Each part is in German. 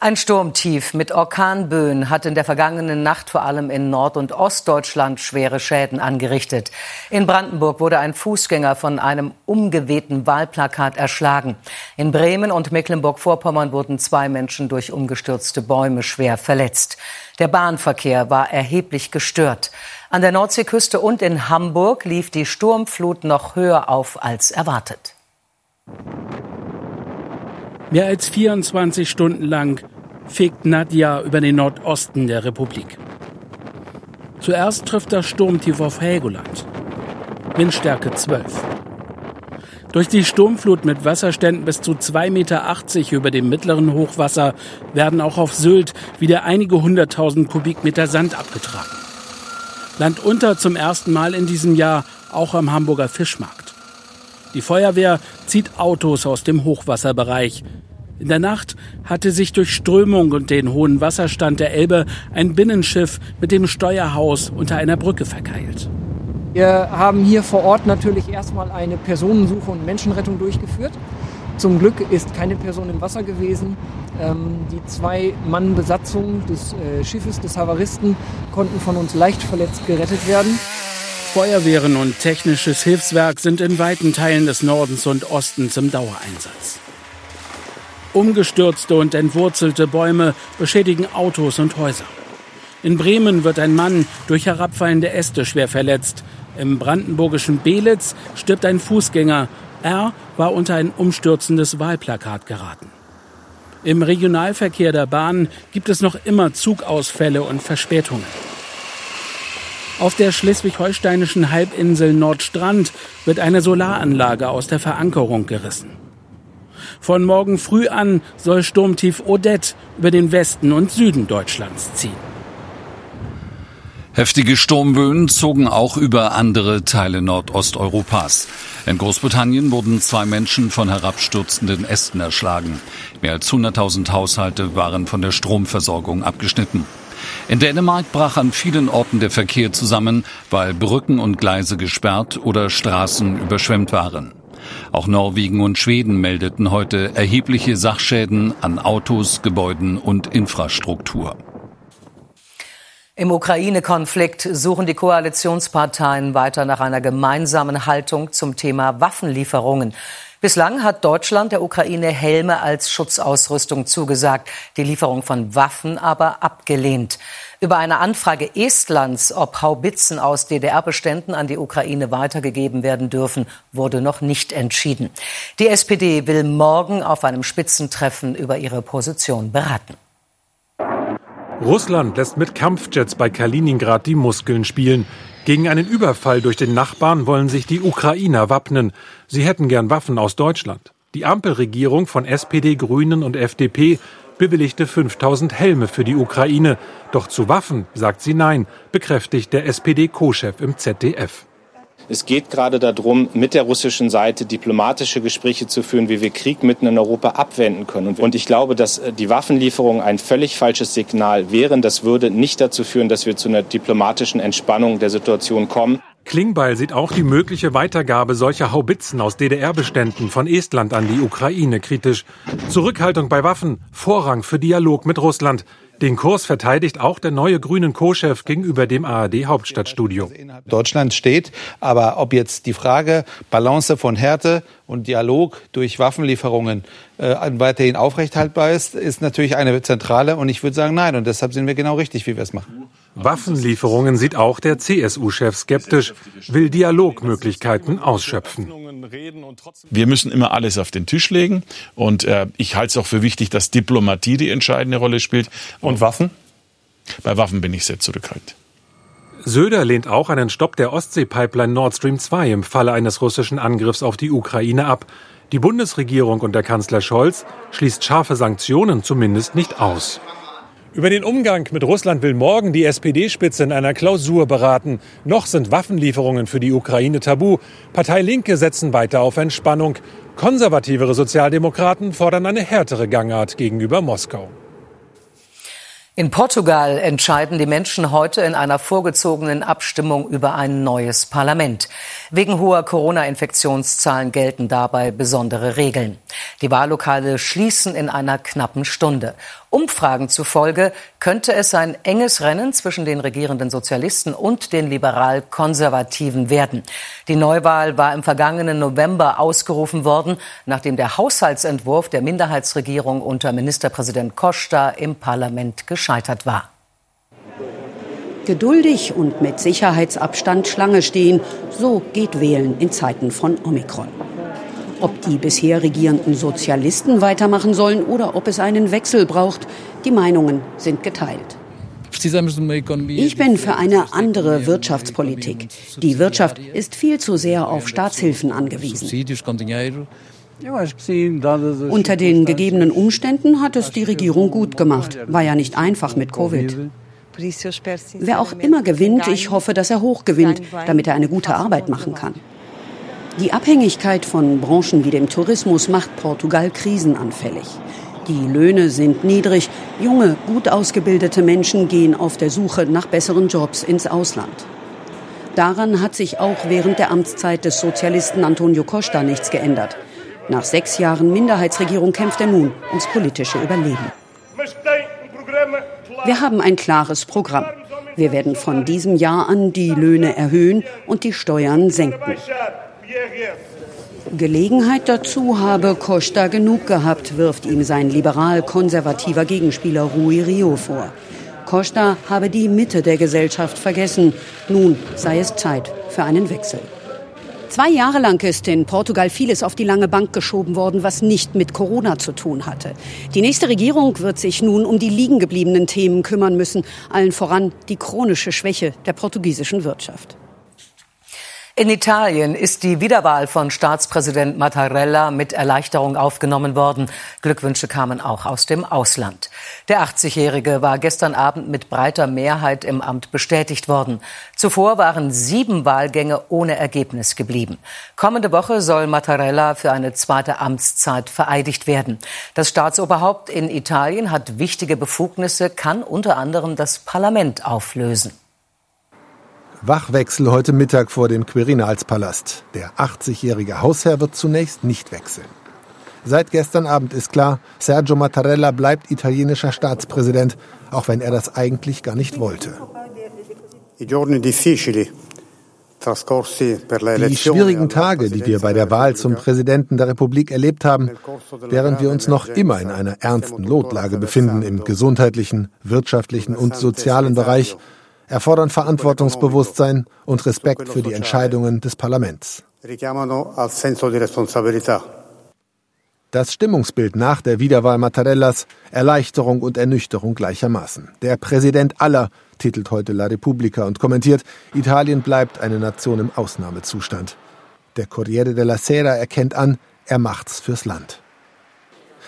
Ein Sturmtief mit Orkanböen hat in der vergangenen Nacht vor allem in Nord- und Ostdeutschland schwere Schäden angerichtet. In Brandenburg wurde ein Fußgänger von einem umgewehten Wahlplakat erschlagen. In Bremen und Mecklenburg-Vorpommern wurden zwei Menschen durch umgestürzte Bäume schwer verletzt. Der Bahnverkehr war erheblich gestört. An der Nordseeküste und in Hamburg lief die Sturmflut noch höher auf als erwartet. Mehr als 24 Stunden lang fegt Nadja über den Nordosten der Republik. Zuerst trifft das Sturmtief auf Helgoland. Windstärke 12. Durch die Sturmflut mit Wasserständen bis zu 2,80 Meter über dem mittleren Hochwasser werden auch auf Sylt wieder einige hunderttausend Kubikmeter Sand abgetragen. Land unter zum ersten Mal in diesem Jahr auch am Hamburger Fischmarkt. Die Feuerwehr zieht Autos aus dem Hochwasserbereich. In der Nacht hatte sich durch Strömung und den hohen Wasserstand der Elbe ein Binnenschiff mit dem Steuerhaus unter einer Brücke verkeilt. Wir haben hier vor Ort natürlich erstmal eine Personensuche und Menschenrettung durchgeführt. Zum Glück ist keine Person im Wasser gewesen. Ähm, die zwei Mann Besatzung des äh, Schiffes, des Havaristen, konnten von uns leicht verletzt gerettet werden. Feuerwehren und technisches Hilfswerk sind in weiten Teilen des Nordens und Ostens im Dauereinsatz. Umgestürzte und entwurzelte Bäume beschädigen Autos und Häuser. In Bremen wird ein Mann durch herabfallende Äste schwer verletzt. Im brandenburgischen Belitz stirbt ein Fußgänger. Er war unter ein umstürzendes Wahlplakat geraten. Im Regionalverkehr der Bahn gibt es noch immer Zugausfälle und Verspätungen. Auf der schleswig-holsteinischen Halbinsel Nordstrand wird eine Solaranlage aus der Verankerung gerissen. Von morgen früh an soll Sturmtief Odette über den Westen und Süden Deutschlands ziehen. Heftige Sturmböen zogen auch über andere Teile Nordosteuropas. In Großbritannien wurden zwei Menschen von herabstürzenden Ästen erschlagen. Mehr als 100.000 Haushalte waren von der Stromversorgung abgeschnitten. In Dänemark brach an vielen Orten der Verkehr zusammen, weil Brücken und Gleise gesperrt oder Straßen überschwemmt waren. Auch Norwegen und Schweden meldeten heute erhebliche Sachschäden an Autos, Gebäuden und Infrastruktur. Im Ukraine-Konflikt suchen die Koalitionsparteien weiter nach einer gemeinsamen Haltung zum Thema Waffenlieferungen. Bislang hat Deutschland der Ukraine Helme als Schutzausrüstung zugesagt, die Lieferung von Waffen aber abgelehnt. Über eine Anfrage Estlands, ob Haubitzen aus DDR-Beständen an die Ukraine weitergegeben werden dürfen, wurde noch nicht entschieden. Die SPD will morgen auf einem Spitzentreffen über ihre Position beraten. Russland lässt mit Kampfjets bei Kaliningrad die Muskeln spielen. Gegen einen Überfall durch den Nachbarn wollen sich die Ukrainer wappnen. Sie hätten gern Waffen aus Deutschland. Die Ampelregierung von SPD, Grünen und FDP bewilligte 5000 Helme für die Ukraine. Doch zu Waffen sagt sie nein, bekräftigt der SPD-Co-Chef im ZDF. Es geht gerade darum, mit der russischen Seite diplomatische Gespräche zu führen, wie wir Krieg mitten in Europa abwenden können. Und ich glaube, dass äh, die Waffenlieferungen ein völlig falsches Signal wären. Das würde nicht dazu führen, dass wir zu einer diplomatischen Entspannung der Situation kommen. Klingbeil sieht auch die mögliche Weitergabe solcher Haubitzen aus DDR-Beständen von Estland an die Ukraine kritisch. Zurückhaltung bei Waffen, Vorrang für Dialog mit Russland. Den Kurs verteidigt auch der neue grünen Co-Chef gegenüber dem ARD Hauptstadtstudio. Deutschland steht, aber ob jetzt die Frage Balance von Härte und Dialog durch Waffenlieferungen äh, weiterhin aufrechthaltbar ist, ist natürlich eine zentrale und ich würde sagen nein und deshalb sind wir genau richtig, wie wir es machen. Waffenlieferungen sieht auch der CSU-Chef skeptisch, will Dialogmöglichkeiten ausschöpfen. Wir müssen immer alles auf den Tisch legen und äh, ich halte es auch für wichtig, dass Diplomatie die entscheidende Rolle spielt. Und Waffen? Bei Waffen bin ich sehr zurückhaltend. Söder lehnt auch einen Stopp der Ostsee-Pipeline Nord Stream 2 im Falle eines russischen Angriffs auf die Ukraine ab. Die Bundesregierung und der Kanzler Scholz schließt scharfe Sanktionen zumindest nicht aus. Über den Umgang mit Russland will morgen die SPD-Spitze in einer Klausur beraten. Noch sind Waffenlieferungen für die Ukraine tabu. Partei Linke setzen weiter auf Entspannung. Konservativere Sozialdemokraten fordern eine härtere Gangart gegenüber Moskau. In Portugal entscheiden die Menschen heute in einer vorgezogenen Abstimmung über ein neues Parlament. Wegen hoher Corona-Infektionszahlen gelten dabei besondere Regeln. Die Wahllokale schließen in einer knappen Stunde. Umfragen zufolge könnte es ein enges Rennen zwischen den regierenden Sozialisten und den liberal-konservativen werden. Die Neuwahl war im vergangenen November ausgerufen worden, nachdem der Haushaltsentwurf der Minderheitsregierung unter Ministerpräsident Costa im Parlament gescheitert war. Geduldig und mit Sicherheitsabstand Schlange stehen, so geht Wählen in Zeiten von Omikron. Ob die bisher regierenden Sozialisten weitermachen sollen oder ob es einen Wechsel braucht, die Meinungen sind geteilt. Ich bin für eine andere Wirtschaftspolitik. Die Wirtschaft ist viel zu sehr auf Staatshilfen angewiesen. Unter den gegebenen Umständen hat es die Regierung gut gemacht. War ja nicht einfach mit Covid. Wer auch immer gewinnt, ich hoffe, dass er hoch gewinnt, damit er eine gute Arbeit machen kann. Die Abhängigkeit von Branchen wie dem Tourismus macht Portugal krisenanfällig. Die Löhne sind niedrig, junge, gut ausgebildete Menschen gehen auf der Suche nach besseren Jobs ins Ausland. Daran hat sich auch während der Amtszeit des Sozialisten Antonio Costa nichts geändert. Nach sechs Jahren Minderheitsregierung kämpft er nun ums politische Überleben. Wir haben ein klares Programm. Wir werden von diesem Jahr an die Löhne erhöhen und die Steuern senken. Gelegenheit dazu habe Costa genug gehabt, wirft ihm sein liberal-konservativer Gegenspieler Rui Rio vor. Costa habe die Mitte der Gesellschaft vergessen. Nun sei es Zeit für einen Wechsel. Zwei Jahre lang ist in Portugal vieles auf die lange Bank geschoben worden, was nicht mit Corona zu tun hatte. Die nächste Regierung wird sich nun um die liegen gebliebenen Themen kümmern müssen, allen voran die chronische Schwäche der portugiesischen Wirtschaft. In Italien ist die Wiederwahl von Staatspräsident Mattarella mit Erleichterung aufgenommen worden. Glückwünsche kamen auch aus dem Ausland. Der 80-Jährige war gestern Abend mit breiter Mehrheit im Amt bestätigt worden. Zuvor waren sieben Wahlgänge ohne Ergebnis geblieben. Kommende Woche soll Mattarella für eine zweite Amtszeit vereidigt werden. Das Staatsoberhaupt in Italien hat wichtige Befugnisse, kann unter anderem das Parlament auflösen. Wachwechsel heute Mittag vor dem Quirinalspalast. Der 80-jährige Hausherr wird zunächst nicht wechseln. Seit gestern Abend ist klar, Sergio Mattarella bleibt italienischer Staatspräsident, auch wenn er das eigentlich gar nicht wollte. Die schwierigen Tage, die wir bei der Wahl zum Präsidenten der Republik erlebt haben, während wir uns noch immer in einer ernsten Notlage befinden im gesundheitlichen, wirtschaftlichen und sozialen Bereich, erfordern Verantwortungsbewusstsein und Respekt für die Entscheidungen des Parlaments. Das Stimmungsbild nach der Wiederwahl Mattarellas Erleichterung und Ernüchterung gleichermaßen. Der Präsident aller titelt heute La Repubblica und kommentiert, Italien bleibt eine Nation im Ausnahmezustand. Der Corriere della Sera erkennt an, er macht's fürs Land.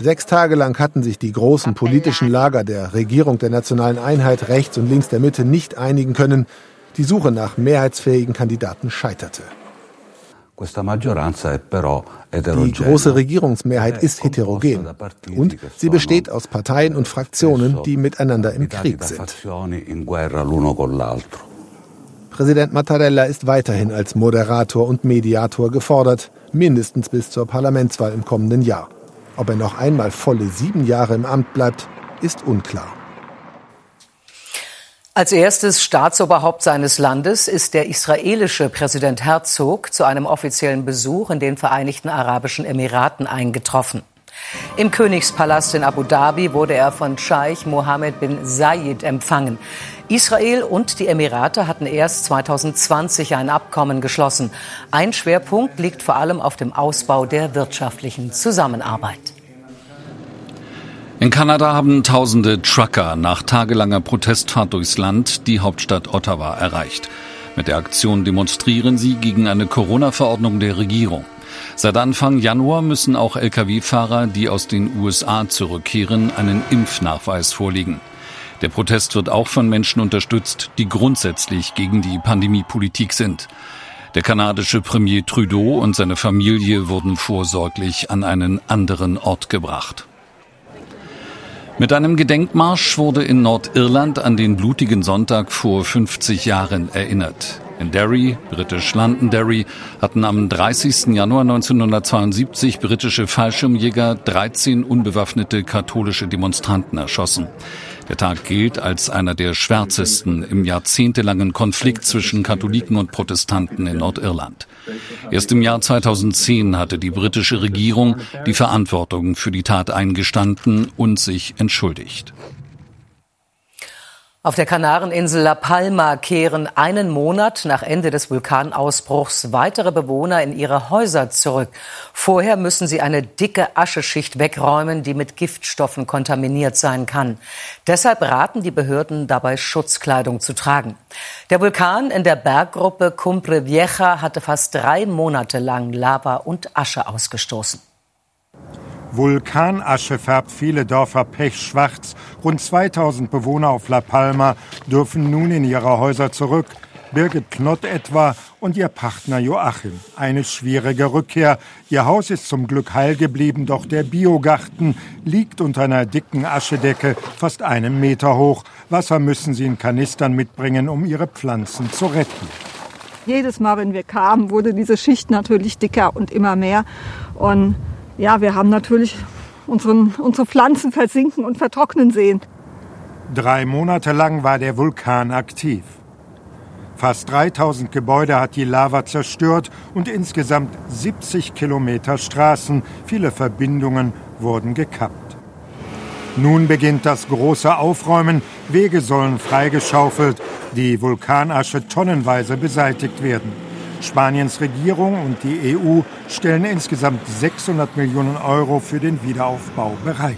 Sechs Tage lang hatten sich die großen politischen Lager der Regierung der nationalen Einheit rechts und links der Mitte nicht einigen können. Die Suche nach mehrheitsfähigen Kandidaten scheiterte. Die große Regierungsmehrheit ist heterogen und sie besteht aus Parteien und Fraktionen, die miteinander im Krieg sind. Präsident Mattarella ist weiterhin als Moderator und Mediator gefordert, mindestens bis zur Parlamentswahl im kommenden Jahr. Ob er noch einmal volle sieben Jahre im Amt bleibt, ist unklar. Als erstes Staatsoberhaupt seines Landes ist der israelische Präsident Herzog zu einem offiziellen Besuch in den Vereinigten Arabischen Emiraten eingetroffen. Im Königspalast in Abu Dhabi wurde er von Scheich Mohammed bin Zayed empfangen. Israel und die Emirate hatten erst 2020 ein Abkommen geschlossen. Ein Schwerpunkt liegt vor allem auf dem Ausbau der wirtschaftlichen Zusammenarbeit. In Kanada haben tausende Trucker nach tagelanger Protestfahrt durchs Land die Hauptstadt Ottawa erreicht. Mit der Aktion demonstrieren sie gegen eine Corona-Verordnung der Regierung. Seit Anfang Januar müssen auch Lkw-Fahrer, die aus den USA zurückkehren, einen Impfnachweis vorlegen. Der Protest wird auch von Menschen unterstützt, die grundsätzlich gegen die Pandemiepolitik sind. Der kanadische Premier Trudeau und seine Familie wurden vorsorglich an einen anderen Ort gebracht. Mit einem Gedenkmarsch wurde in Nordirland an den blutigen Sonntag vor 50 Jahren erinnert. In Derry, britisch Londonderry, hatten am 30. Januar 1972 britische Fallschirmjäger 13 unbewaffnete katholische Demonstranten erschossen. Der Tag gilt als einer der schwärzesten im jahrzehntelangen Konflikt zwischen Katholiken und Protestanten in Nordirland. Erst im Jahr 2010 hatte die britische Regierung die Verantwortung für die Tat eingestanden und sich entschuldigt. Auf der Kanareninsel La Palma kehren einen Monat nach Ende des Vulkanausbruchs weitere Bewohner in ihre Häuser zurück. Vorher müssen sie eine dicke Ascheschicht wegräumen, die mit Giftstoffen kontaminiert sein kann. Deshalb raten die Behörden dabei, Schutzkleidung zu tragen. Der Vulkan in der Berggruppe Cumbre Vieja hatte fast drei Monate lang Lava und Asche ausgestoßen. Vulkanasche färbt viele Dörfer pechschwarz. Rund 2000 Bewohner auf La Palma dürfen nun in ihre Häuser zurück. Birgit Knott etwa und ihr Partner Joachim. Eine schwierige Rückkehr. Ihr Haus ist zum Glück heil geblieben, doch der Biogarten liegt unter einer dicken Aschedecke, fast einen Meter hoch. Wasser müssen sie in Kanistern mitbringen, um ihre Pflanzen zu retten. Jedes Mal, wenn wir kamen, wurde diese Schicht natürlich dicker und immer mehr. Und ja, wir haben natürlich unseren, unsere Pflanzen versinken und vertrocknen sehen. Drei Monate lang war der Vulkan aktiv. Fast 3000 Gebäude hat die Lava zerstört und insgesamt 70 Kilometer Straßen, viele Verbindungen wurden gekappt. Nun beginnt das große Aufräumen, Wege sollen freigeschaufelt, die Vulkanasche tonnenweise beseitigt werden. Spaniens Regierung und die EU stellen insgesamt 600 Millionen Euro für den Wiederaufbau bereit.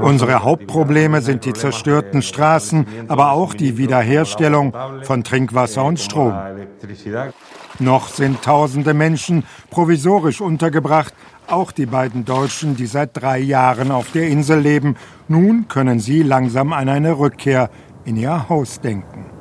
Unsere Hauptprobleme sind die zerstörten Straßen, aber auch die Wiederherstellung von Trinkwasser und Strom. Noch sind tausende Menschen provisorisch untergebracht, auch die beiden Deutschen, die seit drei Jahren auf der Insel leben. Nun können sie langsam an eine Rückkehr in ihr Haus denken.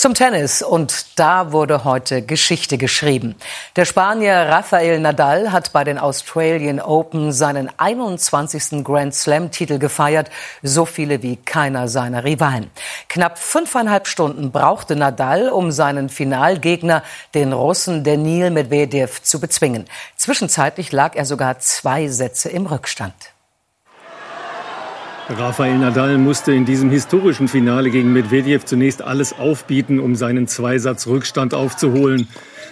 Zum Tennis. Und da wurde heute Geschichte geschrieben. Der Spanier Rafael Nadal hat bei den Australian Open seinen 21. Grand Slam-Titel gefeiert. So viele wie keiner seiner Rivalen. Knapp fünfeinhalb Stunden brauchte Nadal, um seinen Finalgegner, den Russen Daniil Medvedev, zu bezwingen. Zwischenzeitlich lag er sogar zwei Sätze im Rückstand. Rafael Nadal musste in diesem historischen Finale gegen Medvedev zunächst alles aufbieten, um seinen Zweisatz Rückstand aufzuholen.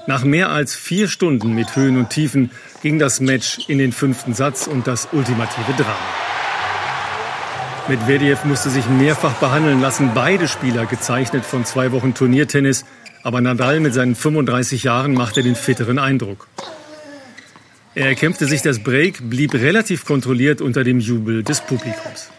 Nach mehr als vier Stunden mit Höhen und Tiefen ging das Match in den fünften Satz und das ultimative Drama. Medvedev musste sich mehrfach behandeln lassen, beide Spieler gezeichnet von zwei Wochen Turniertennis, aber Nadal mit seinen 35 Jahren machte den fitteren Eindruck. Er erkämpfte sich das Break, blieb relativ kontrolliert unter dem Jubel des Publikums.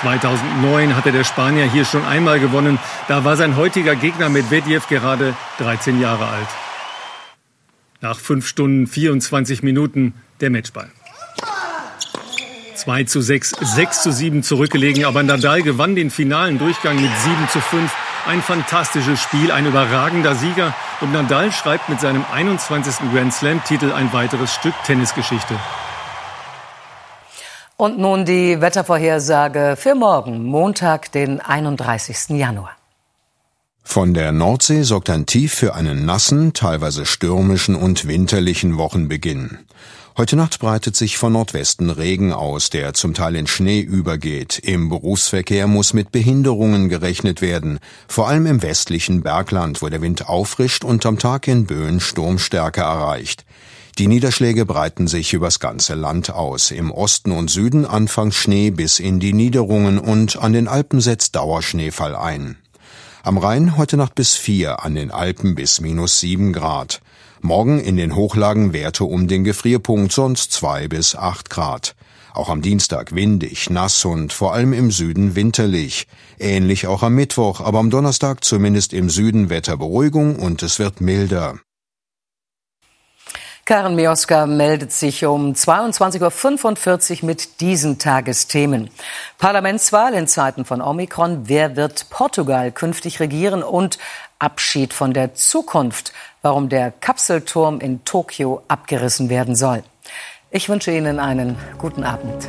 2009 hatte der Spanier hier schon einmal gewonnen. Da war sein heutiger Gegner Medvedev gerade 13 Jahre alt. Nach 5 Stunden 24 Minuten der Matchball. 2 zu 6, 6 zu 7 zurückgelegen, aber Nadal gewann den finalen Durchgang mit 7 zu 5. Ein fantastisches Spiel, ein überragender Sieger und Nadal schreibt mit seinem 21. Grand Slam Titel ein weiteres Stück Tennisgeschichte. Und nun die Wettervorhersage für morgen, Montag, den 31. Januar. Von der Nordsee sorgt ein Tief für einen nassen, teilweise stürmischen und winterlichen Wochenbeginn. Heute Nacht breitet sich von Nordwesten Regen aus, der zum Teil in Schnee übergeht. Im Berufsverkehr muss mit Behinderungen gerechnet werden, vor allem im westlichen Bergland, wo der Wind auffrischt und am Tag in Böen Sturmstärke erreicht. Die Niederschläge breiten sich übers ganze Land aus. Im Osten und Süden anfangs Schnee bis in die Niederungen und an den Alpen setzt Dauerschneefall ein. Am Rhein heute Nacht bis vier, an den Alpen bis minus sieben Grad. Morgen in den Hochlagen Werte um den Gefrierpunkt, sonst zwei bis acht Grad. Auch am Dienstag windig, nass und vor allem im Süden winterlich. Ähnlich auch am Mittwoch, aber am Donnerstag zumindest im Süden Wetterberuhigung und es wird milder. Karen Mioska meldet sich um 22.45 Uhr mit diesen Tagesthemen. Parlamentswahl in Zeiten von Omikron. Wer wird Portugal künftig regieren? Und Abschied von der Zukunft. Warum der Kapselturm in Tokio abgerissen werden soll. Ich wünsche Ihnen einen guten Abend.